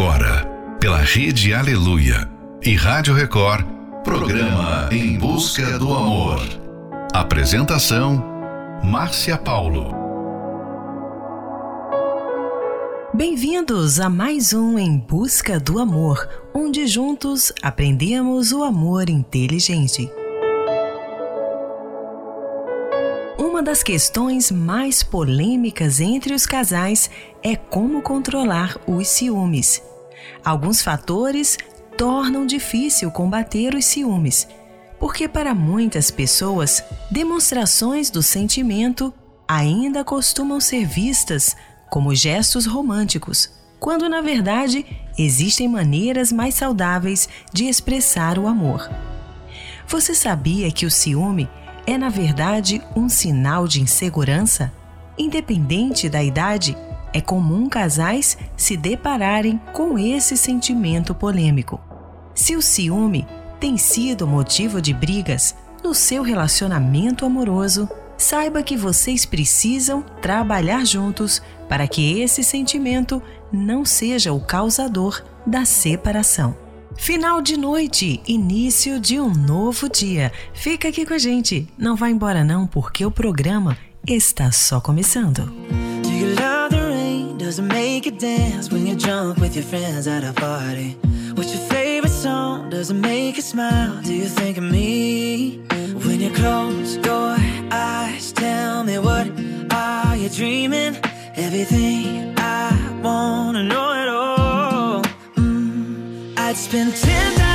agora, pela Rede Aleluia e Rádio Record, programa Em Busca do Amor. Apresentação: Márcia Paulo. Bem-vindos a mais um Em Busca do Amor, onde juntos aprendemos o amor inteligente. Uma das questões mais polêmicas entre os casais é como controlar os ciúmes. Alguns fatores tornam difícil combater os ciúmes, porque para muitas pessoas, demonstrações do sentimento ainda costumam ser vistas como gestos românticos, quando na verdade existem maneiras mais saudáveis de expressar o amor. Você sabia que o ciúme é, na verdade, um sinal de insegurança? Independente da idade, é comum casais se depararem com esse sentimento polêmico. Se o ciúme tem sido motivo de brigas no seu relacionamento amoroso, saiba que vocês precisam trabalhar juntos para que esse sentimento não seja o causador da separação. Final de noite, início de um novo dia. Fica aqui com a gente. Não vá embora não, porque o programa está só começando. Does it make you dance when you jump with your friends at a party? What's your favorite song? Does it make you smile? Do you think of me? When you close your eyes, tell me what are you dreaming? Everything I wanna know it all. Mm, I'd spend 10,000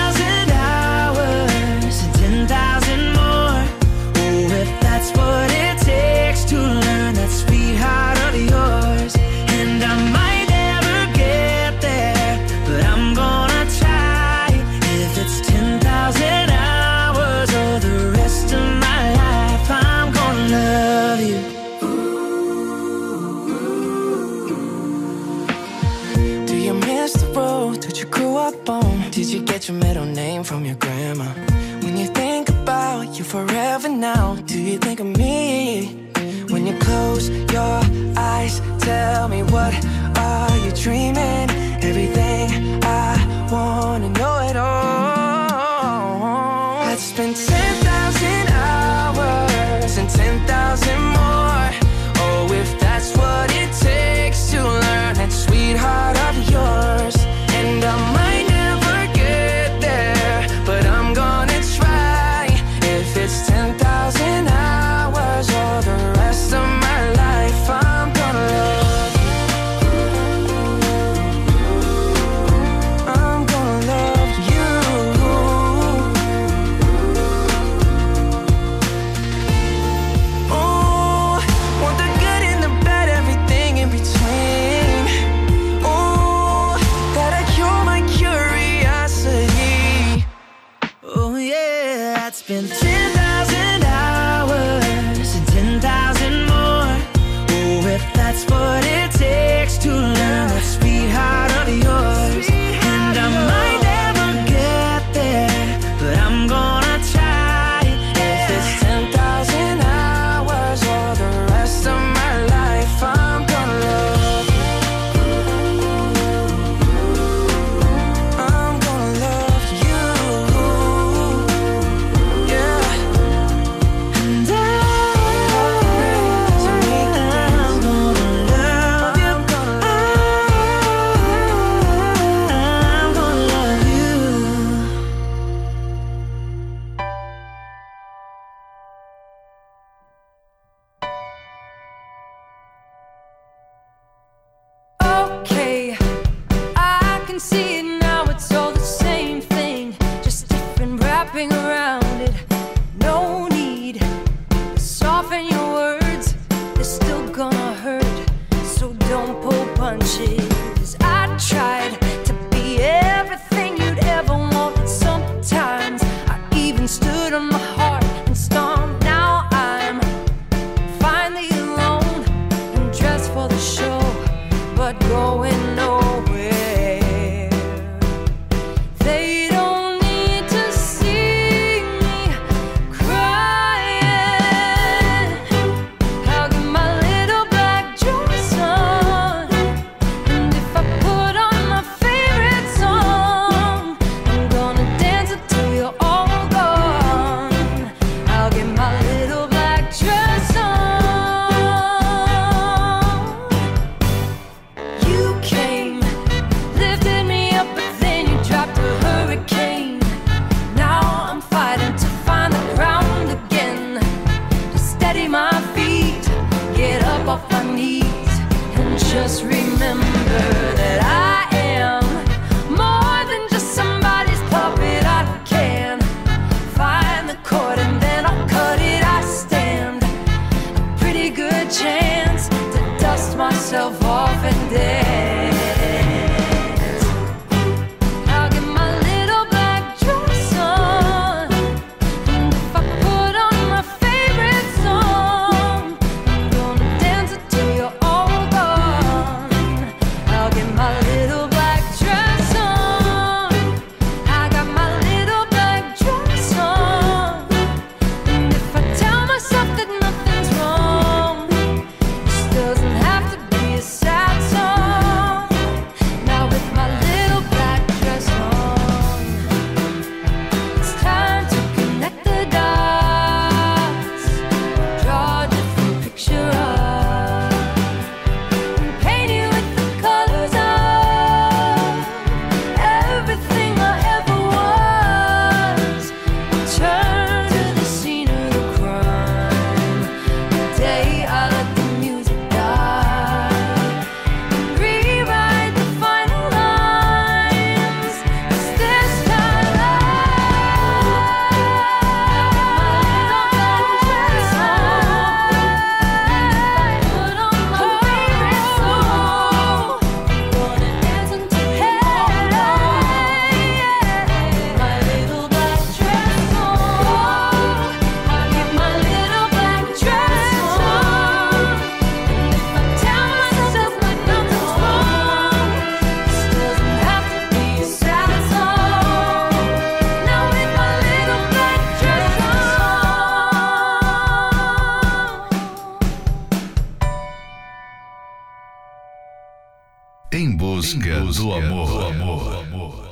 em busca, em busca do, amor. do amor. Do amor.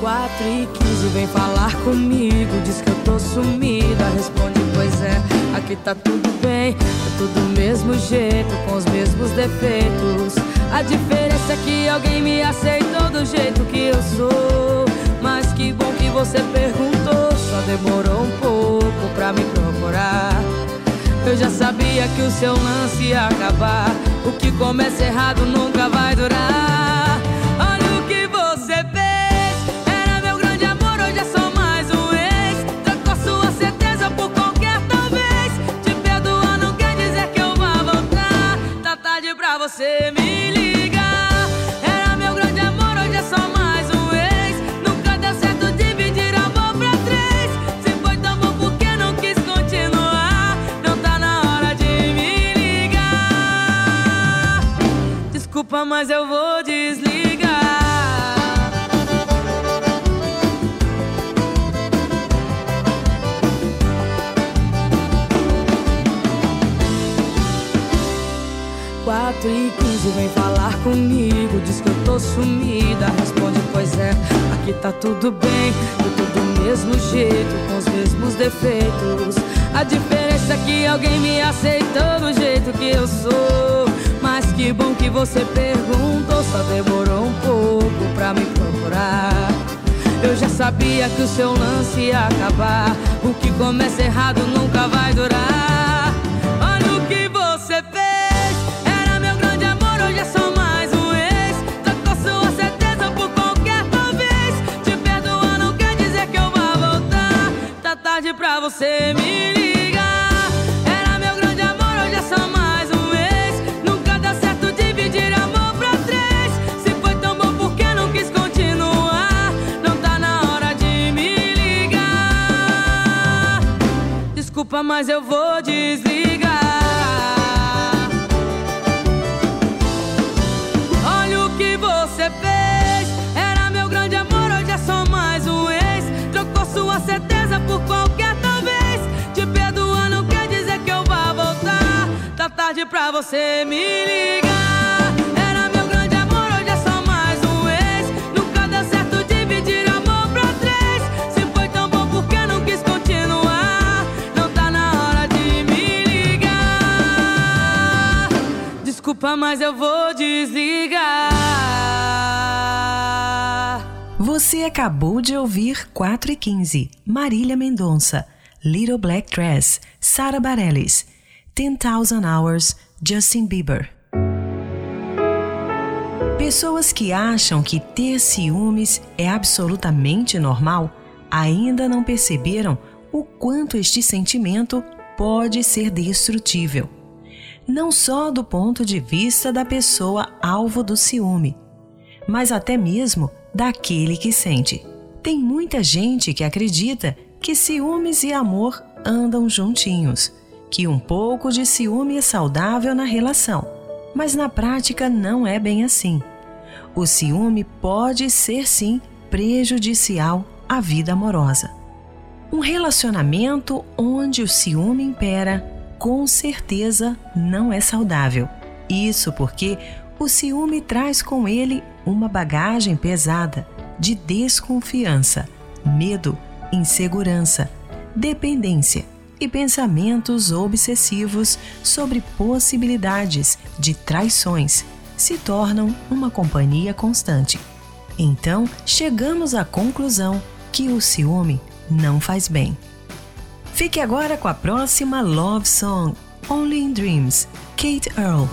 Quatro e quinze vem falar comigo, diz que eu tô sumida, responde pois é, aqui tá tudo bem, tá tudo do mesmo jeito, com os mesmos defeitos. A diferença é que alguém me aceitou do jeito que eu sou. Que bom que você perguntou, só demorou um pouco pra me procurar. Eu já sabia que o seu lance ia acabar. O que começa errado nunca vai durar. Olha o que você fez. Era meu grande amor, hoje é só mais um ex. Trocou sua certeza por qualquer talvez. Te perdoar não quer dizer que eu vá voltar. Tá tarde pra você me ligar. desculpa, mas eu vou desligar. Quatro e quinze vem falar comigo, diz que eu tô sumida. Responde, pois é, aqui tá tudo bem, eu tô do mesmo jeito, com os mesmos defeitos. A diferença é que alguém me aceitou do jeito que eu sou. Que bom que você perguntou, só demorou um pouco pra me procurar. Eu já sabia que o seu lance ia acabar. O que começa errado nunca vai durar. mas eu vou desligar. Olha o que você fez. Era meu grande amor, hoje é só mais um ex. Trocou sua certeza por qualquer talvez. Te perdoar não quer dizer que eu vá voltar. Tá tarde pra você me ligar. mas eu vou desligar. Você acabou de ouvir 4 e 15, Marília Mendonça, Little Black Dress, Sara Bareilles, 10,000 Hours, Justin Bieber. Pessoas que acham que ter ciúmes é absolutamente normal ainda não perceberam o quanto este sentimento pode ser destrutível. Não só do ponto de vista da pessoa alvo do ciúme, mas até mesmo daquele que sente. Tem muita gente que acredita que ciúmes e amor andam juntinhos, que um pouco de ciúme é saudável na relação, mas na prática não é bem assim. O ciúme pode ser sim prejudicial à vida amorosa. Um relacionamento onde o ciúme impera, com certeza não é saudável. Isso porque o ciúme traz com ele uma bagagem pesada de desconfiança, medo, insegurança, dependência e pensamentos obsessivos sobre possibilidades de traições se tornam uma companhia constante. Então, chegamos à conclusão que o ciúme não faz bem. Fique agora com a próxima love song, Only in Dreams, Kate Earl.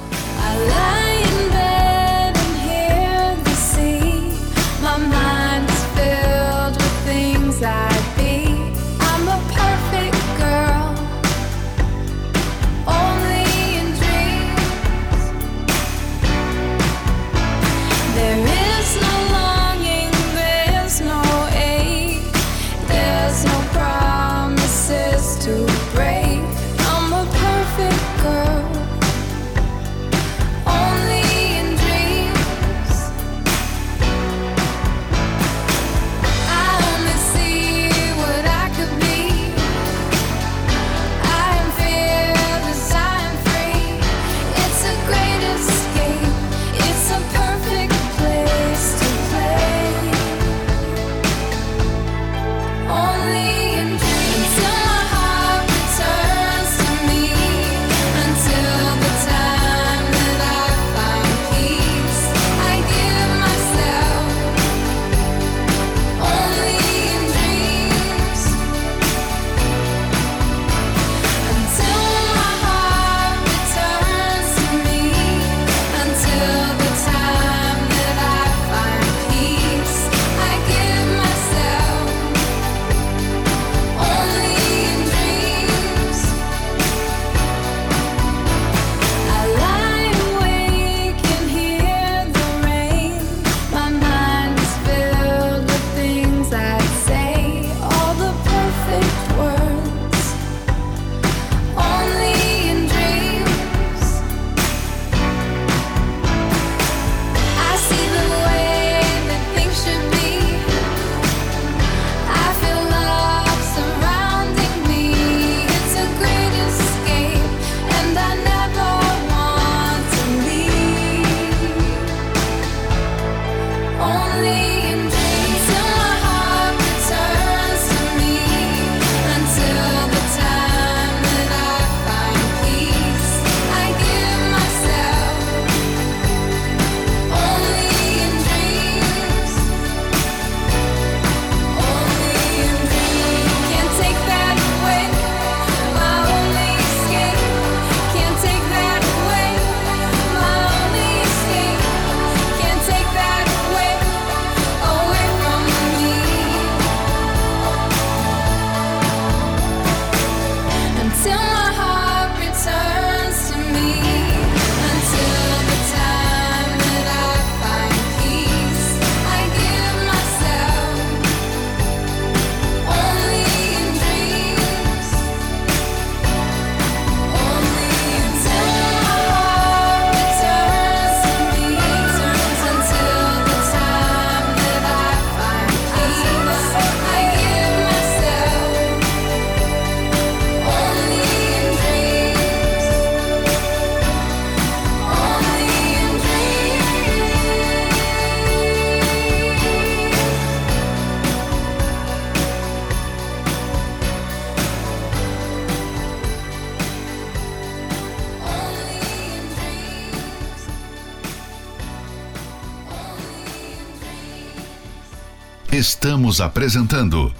Estamos apresentando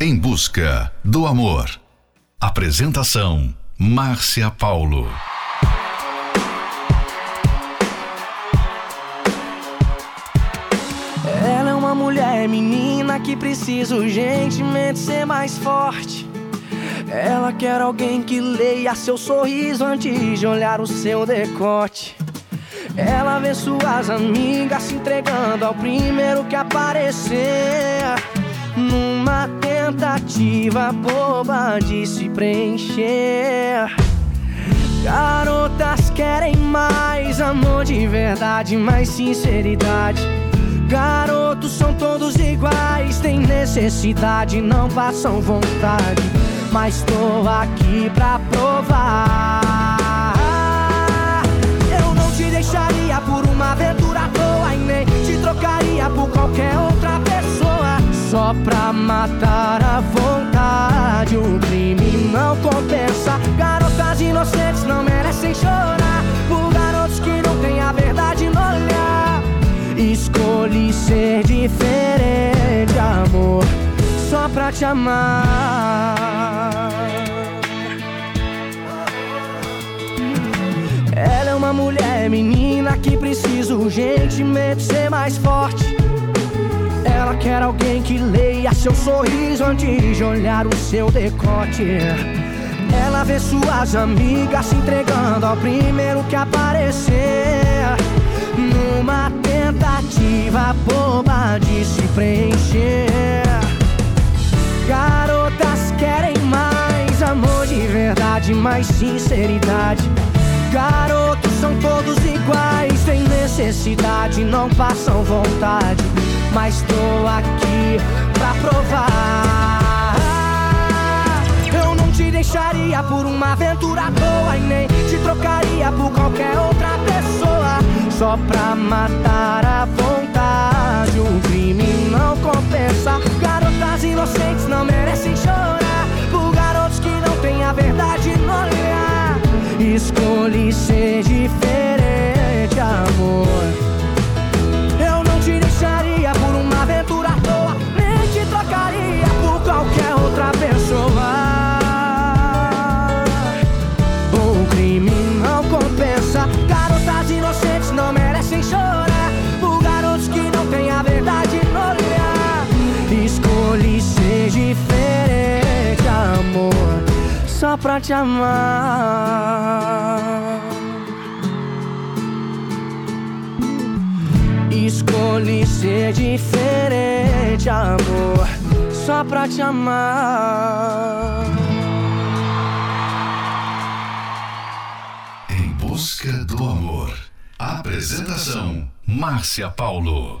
Em Busca do Amor. Apresentação: Márcia Paulo. Ela é uma mulher menina que precisa urgentemente ser mais forte. Ela quer alguém que leia seu sorriso antes de olhar o seu decote. Ela vê suas amigas se entregando ao primeiro que aparecer. Numa tentativa boba de se preencher. Garotas querem mais amor de verdade, mais sinceridade. Garotos são todos iguais, têm necessidade, não passam vontade. Mas tô aqui pra provar. Deixaria por uma aventura à toa e nem te trocaria por qualquer outra pessoa. Só pra matar a vontade, o crime não compensa. Garotas inocentes não merecem chorar por garotos que não têm a verdade no olhar. Escolhi ser diferente, amor, só pra te amar. Ela é uma mulher menina que precisa urgentemente ser mais forte. Ela quer alguém que leia seu sorriso antes de olhar o seu decote. Ela vê suas amigas se entregando ao primeiro que aparecer. Numa tentativa boba de se preencher. Garotas querem mais amor de verdade, mais sinceridade. Garotos são todos iguais, têm necessidade, não passam vontade. Mas tô aqui pra provar. Eu não te deixaria por uma aventura à toa e nem te trocaria por qualquer outra pessoa. Só pra matar a vontade, o crime não compensa. Garotas inocentes não merecem chorar Escolhi ser diferente, amor. Pra te amar. Escolhi ser diferente, amor, só pra te amar. Em Busca do Amor. Apresentação: Márcia Paulo.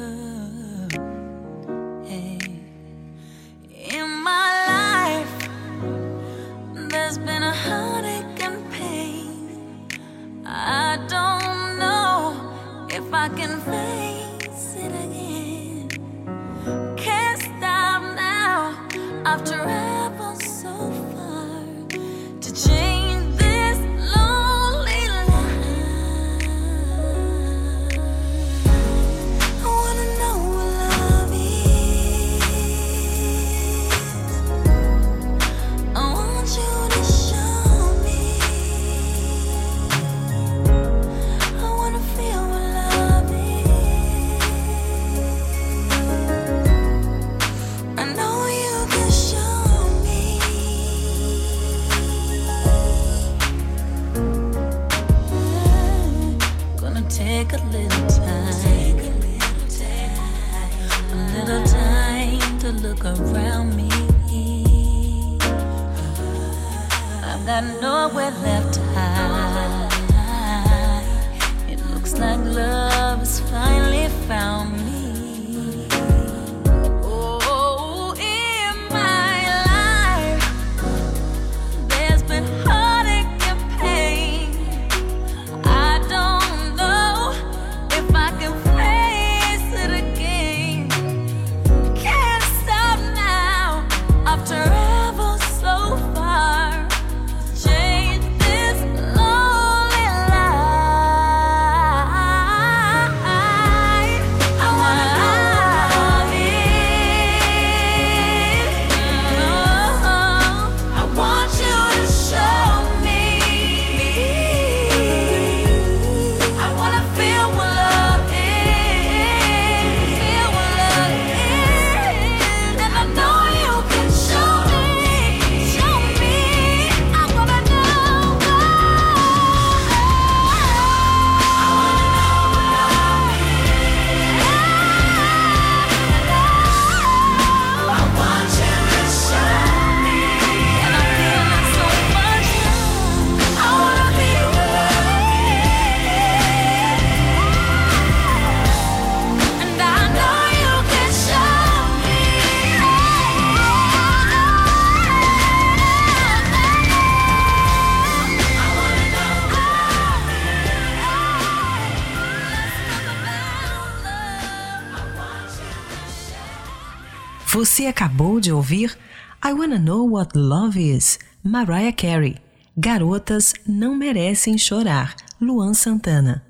De ouvir I Wanna Know What Love Is, Mariah Carey. Garotas não merecem chorar, Luan Santana.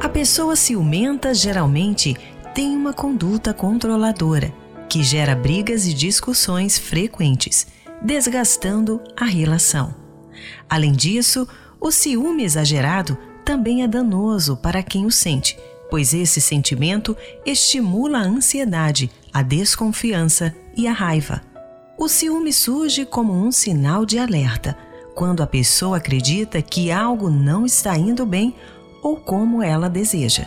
A pessoa ciumenta geralmente tem uma conduta controladora, que gera brigas e discussões frequentes, desgastando a relação. Além disso, o ciúme exagerado também é danoso para quem o sente, pois esse sentimento estimula a ansiedade, a desconfiança e a raiva. O ciúme surge como um sinal de alerta, quando a pessoa acredita que algo não está indo bem ou como ela deseja.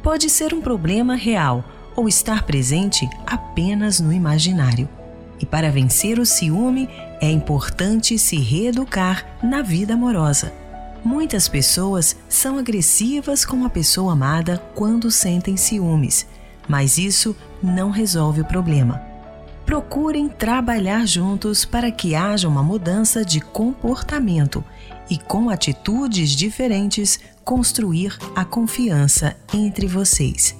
Pode ser um problema real ou estar presente apenas no imaginário. E para vencer o ciúme, é importante se reeducar na vida amorosa. Muitas pessoas são agressivas com a pessoa amada quando sentem ciúmes, mas isso não resolve o problema. Procurem trabalhar juntos para que haja uma mudança de comportamento e, com atitudes diferentes, construir a confiança entre vocês.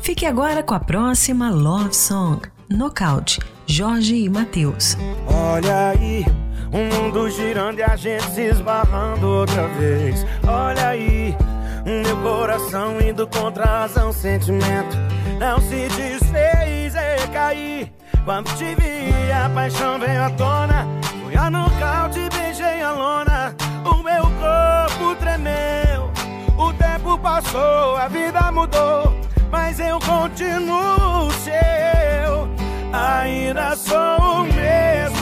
Fique agora com a próxima Love Song, Knockout, Jorge e Matheus. Olha aí, o mundo girando e a gente se esbarrando outra vez. Olha aí, meu coração indo contra a razão, sentimento não se desfez e caí. Quando te vi, a paixão veio à tona. Fui a nocaute, beijei a lona. O meu corpo tremeu. O tempo passou, a vida mudou. Mas eu continuo seu. Ainda sou o mesmo,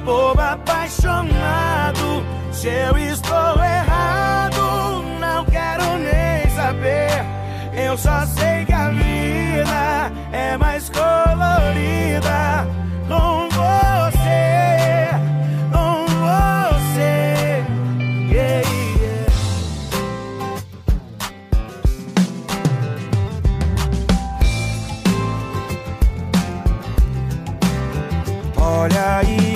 bobo apaixonado. Se eu estou errado, não quero nem saber. Eu só sei que a vida é mais colorida com você, com você. Olha aí,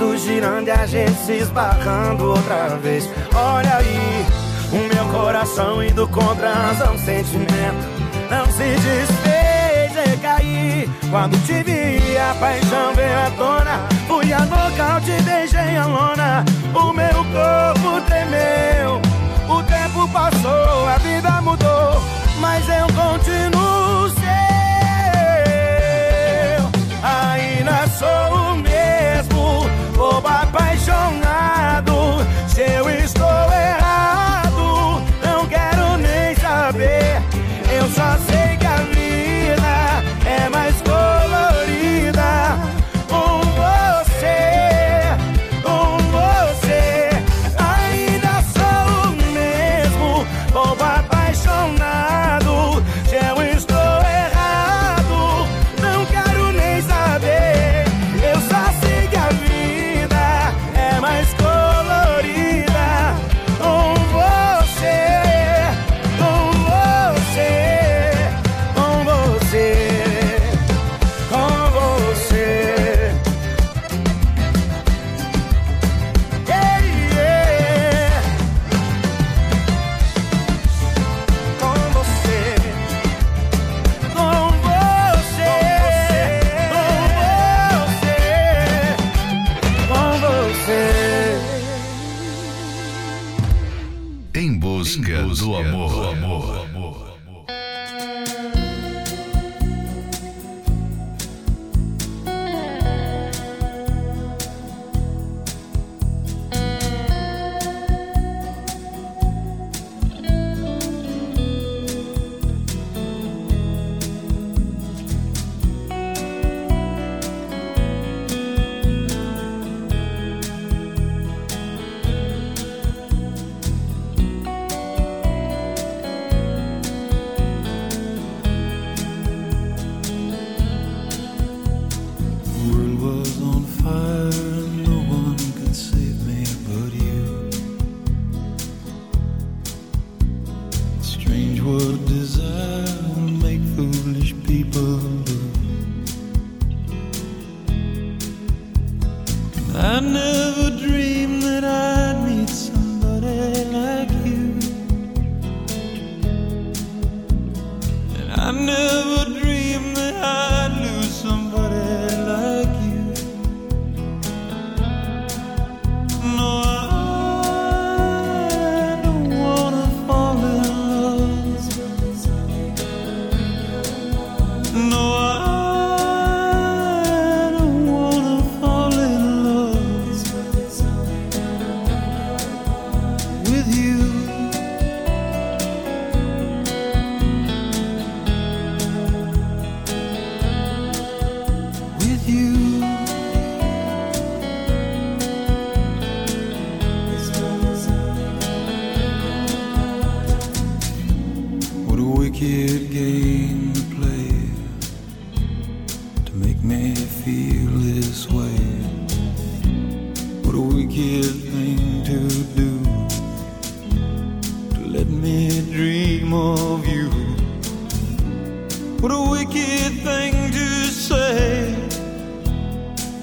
mundo girando e a gente se esbarrando outra vez. Olha aí, o meu coração indo contra a razão, sentimento não se desfez caí. Quando te vi, a paixão veio à tona. Fui a nocaute, beijei a lona. O meu corpo tremeu. O tempo passou, a vida mudou, mas eu continuo apaixonado. Se eu estou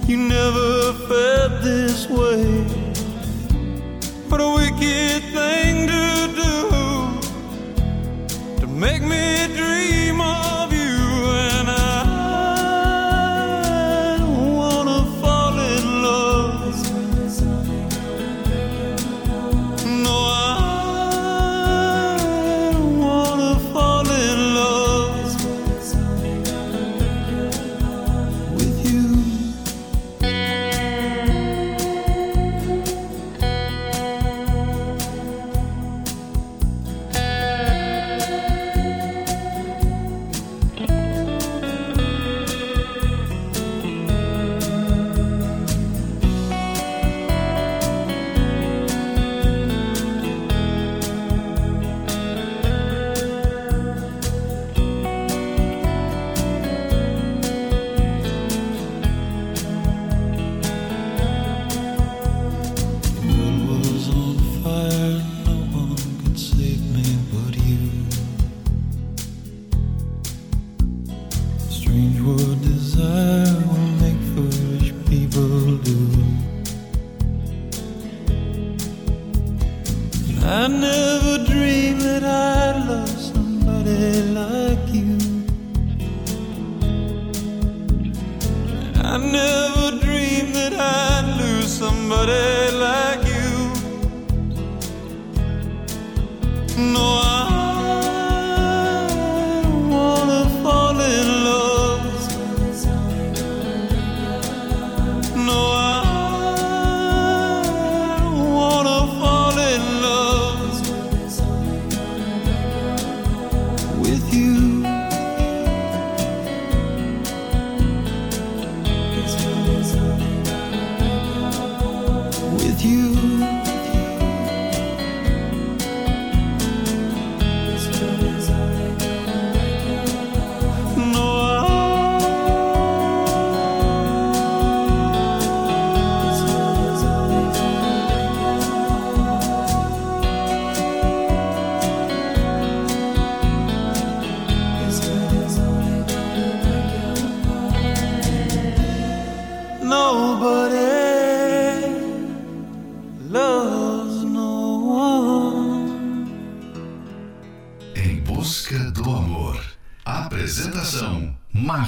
You never felt this way. What a wicked thing. with you.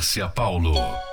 Márcia Paulo.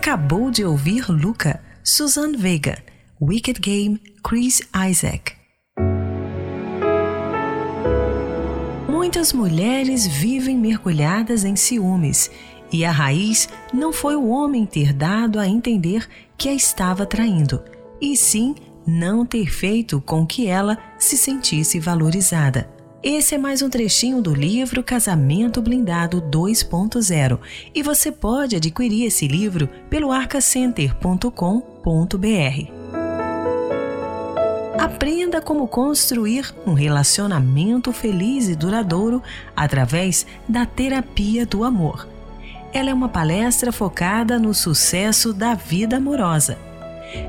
Acabou de ouvir Luca, Susan Vega, Wicked Game, Chris Isaac. Muitas mulheres vivem mergulhadas em ciúmes e a raiz não foi o homem ter dado a entender que a estava traindo, e sim não ter feito com que ela se sentisse valorizada. Esse é mais um trechinho do livro Casamento Blindado 2.0 e você pode adquirir esse livro pelo arcacenter.com.br. Aprenda como construir um relacionamento feliz e duradouro através da terapia do amor. Ela é uma palestra focada no sucesso da vida amorosa.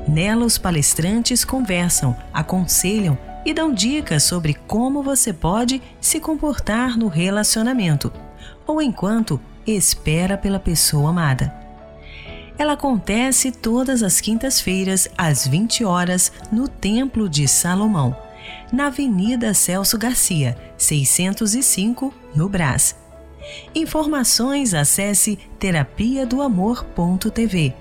Nela, os palestrantes conversam, aconselham e dão dicas sobre como você pode se comportar no relacionamento ou enquanto espera pela pessoa amada. Ela acontece todas as quintas-feiras, às 20 horas, no Templo de Salomão, na Avenida Celso Garcia, 605, no Brás. Informações acesse terapia do amor.tv.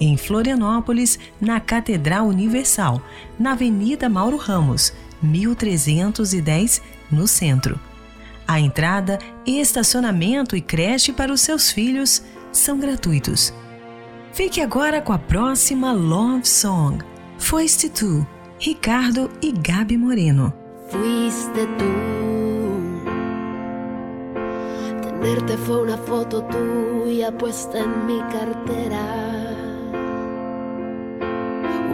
Em Florianópolis, na Catedral Universal, na Avenida Mauro Ramos, 1310, no centro. A entrada, estacionamento e creche para os seus filhos são gratuitos. Fique agora com a próxima Love Song. Foiste tu, Ricardo e Gabi Moreno. Fuiste tú. Tenerte fue una foto tuya puesta en mi cartera.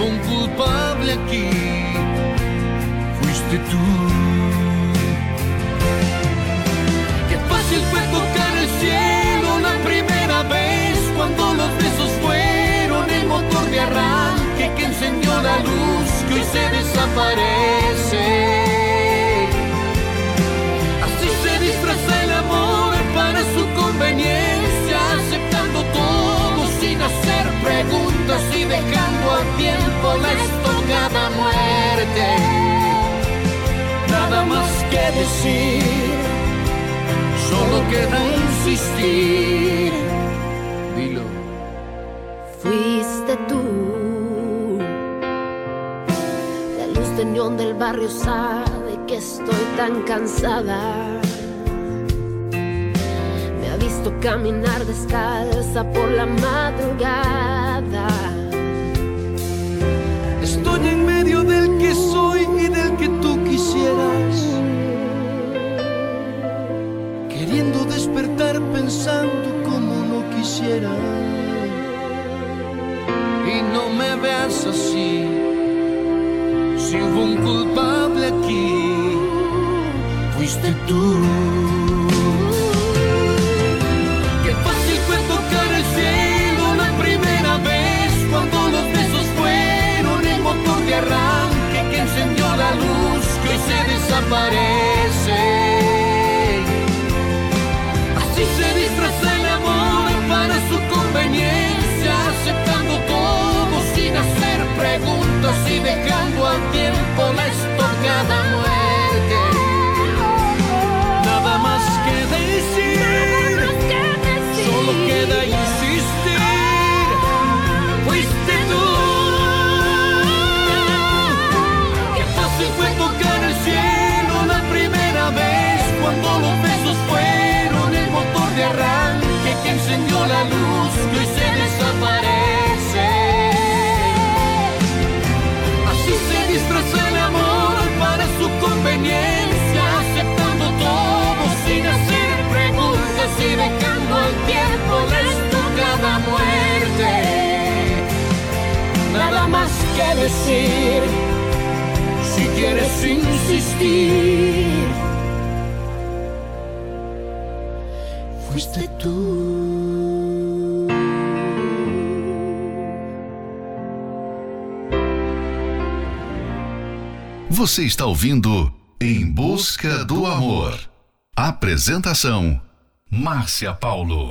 un culpable aquí, fuiste tú. Qué fácil fue tocar el cielo la primera vez cuando los besos fueron el motor de arranque que encendió la luz que hoy se desaparece. Así se disfraza el amor para su conveniencia, aceptando todo sin hacer preguntas y dejando la estocada muerte. Nada más que decir, solo queda insistir. Dilo. Fuiste tú. La luz de neón del barrio sabe que estoy tan cansada. Me ha visto caminar descalza por la madrugada. Del que soy y del que tú quisieras. Queriendo despertar pensando como no quisiera. Y no me veas así. Si hubo un culpable aquí, fuiste tú. Se desaparece. Así se disfraza el amor para su conveniencia, aceptando todo sin hacer preguntas y dejando al tiempo la estocada muerte. Decir, si quieres insistir, fuiste tú. Você está ouvindo Em Busca do Amor. Apresentação: Márcia Paulo.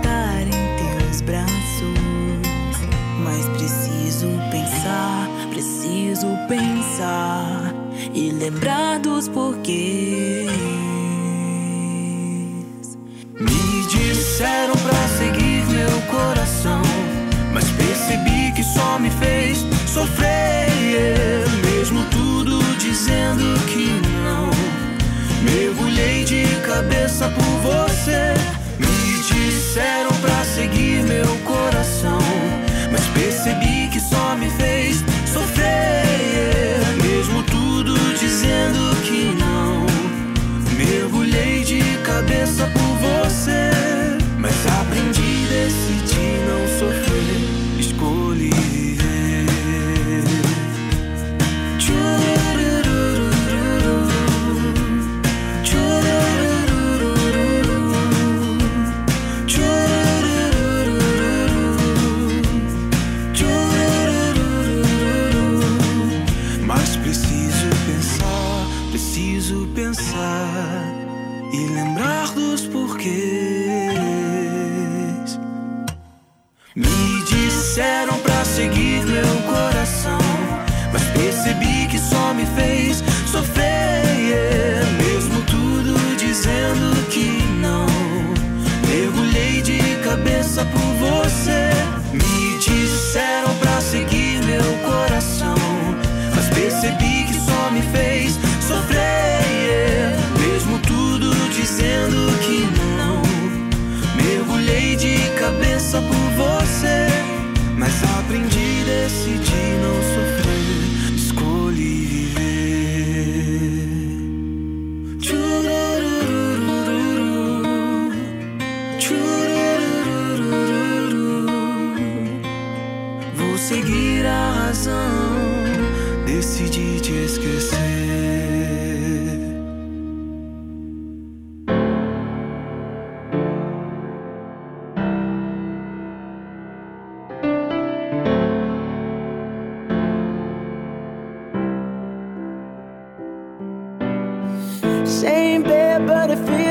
pensar, preciso pensar e lembrar dos porquês. Me disseram pra seguir meu coração, mas percebi que só me fez sofrer.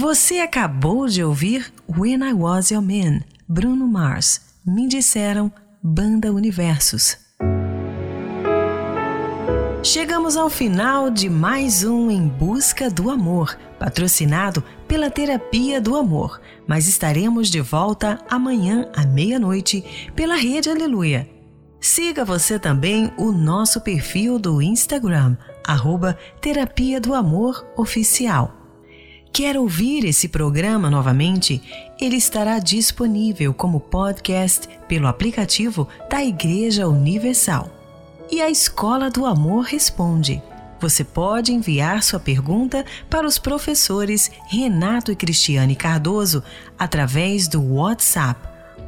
Você acabou de ouvir When I Was Your Man, Bruno Mars. Me disseram Banda Universos. Chegamos ao final de mais um Em Busca do Amor, patrocinado pela Terapia do Amor. Mas estaremos de volta amanhã à meia-noite pela Rede Aleluia. Siga você também o nosso perfil do Instagram, arroba Terapia do Amor Oficial. Quer ouvir esse programa novamente? Ele estará disponível como podcast pelo aplicativo da Igreja Universal. E a Escola do Amor responde. Você pode enviar sua pergunta para os professores Renato e Cristiane Cardoso através do WhatsApp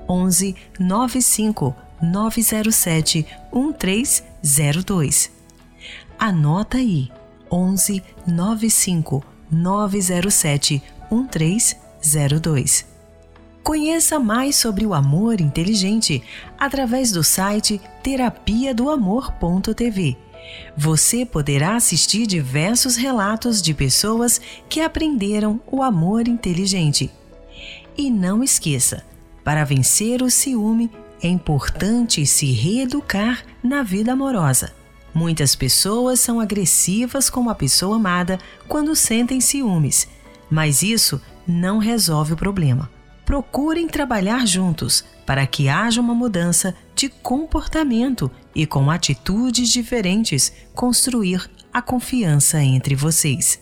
11 95 907 1302. Anota aí 11 95 907 1302. Conheça mais sobre o amor inteligente através do site terapia do amor.tv. Você poderá assistir diversos relatos de pessoas que aprenderam o amor inteligente. E não esqueça, para vencer o ciúme é importante se reeducar na vida amorosa. Muitas pessoas são agressivas com a pessoa amada quando sentem ciúmes, mas isso não resolve o problema. Procurem trabalhar juntos para que haja uma mudança de comportamento e, com atitudes diferentes, construir a confiança entre vocês.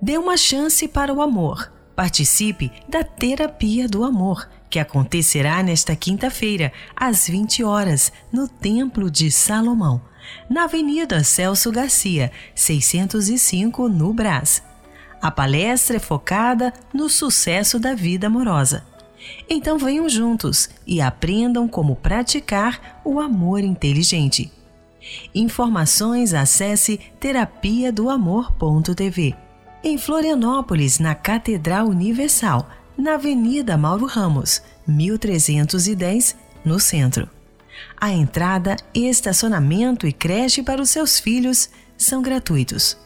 Dê uma chance para o amor. Participe da Terapia do Amor, que acontecerá nesta quinta-feira, às 20 horas, no Templo de Salomão, na Avenida Celso Garcia, 605, no Brás. A palestra é focada no sucesso da vida amorosa. Então venham juntos e aprendam como praticar o amor inteligente. Informações acesse terapia do amor.tv. Em Florianópolis, na Catedral Universal, na Avenida Mauro Ramos, 1310, no centro. A entrada, estacionamento e creche para os seus filhos são gratuitos.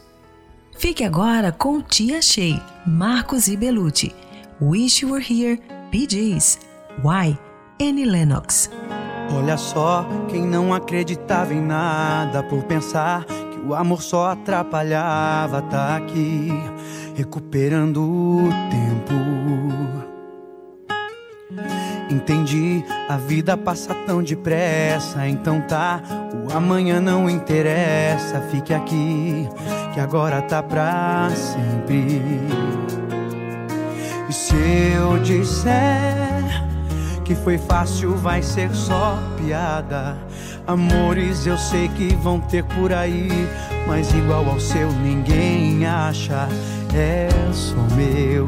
Fique agora com Tia Shea, Marcos e Belucci. Wish You Were Here, PJs. Why? Annie Lennox. Olha só, quem não acreditava em nada por pensar que o amor só atrapalhava, tá aqui, recuperando o tempo. Entendi, a vida passa tão depressa, então tá, o amanhã não interessa, fique aqui, que agora tá pra sempre. E se eu disser que foi fácil, vai ser só piada. Amores eu sei que vão ter por aí, mas igual ao seu ninguém acha, é só meu.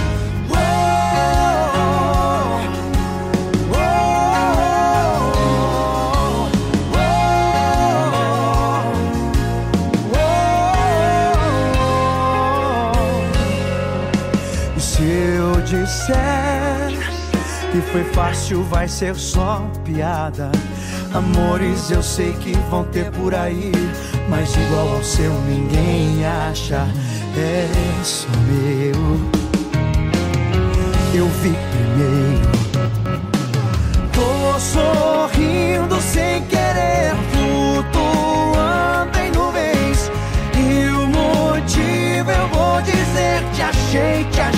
Foi fácil, vai ser só piada. Amores eu sei que vão ter por aí, mas igual ao seu ninguém acha, é só meu. Eu vi primeiro. Tô sorrindo sem querer, flutuando em nuvens. E o motivo eu vou dizer: te achei, te achei,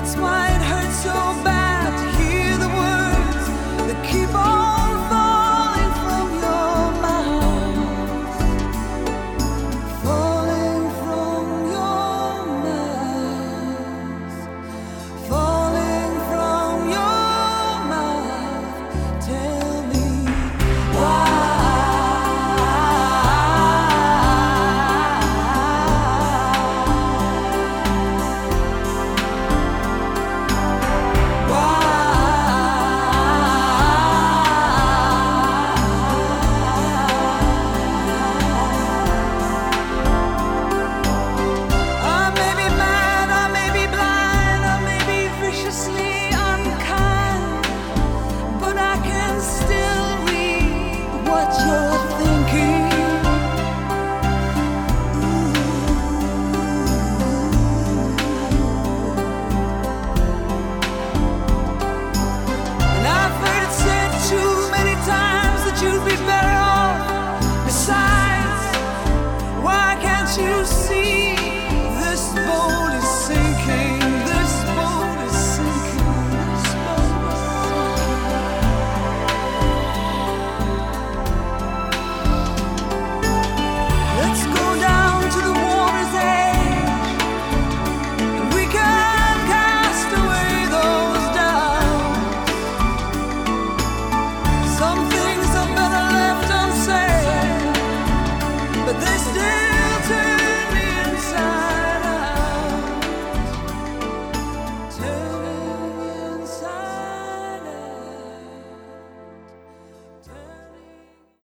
that's why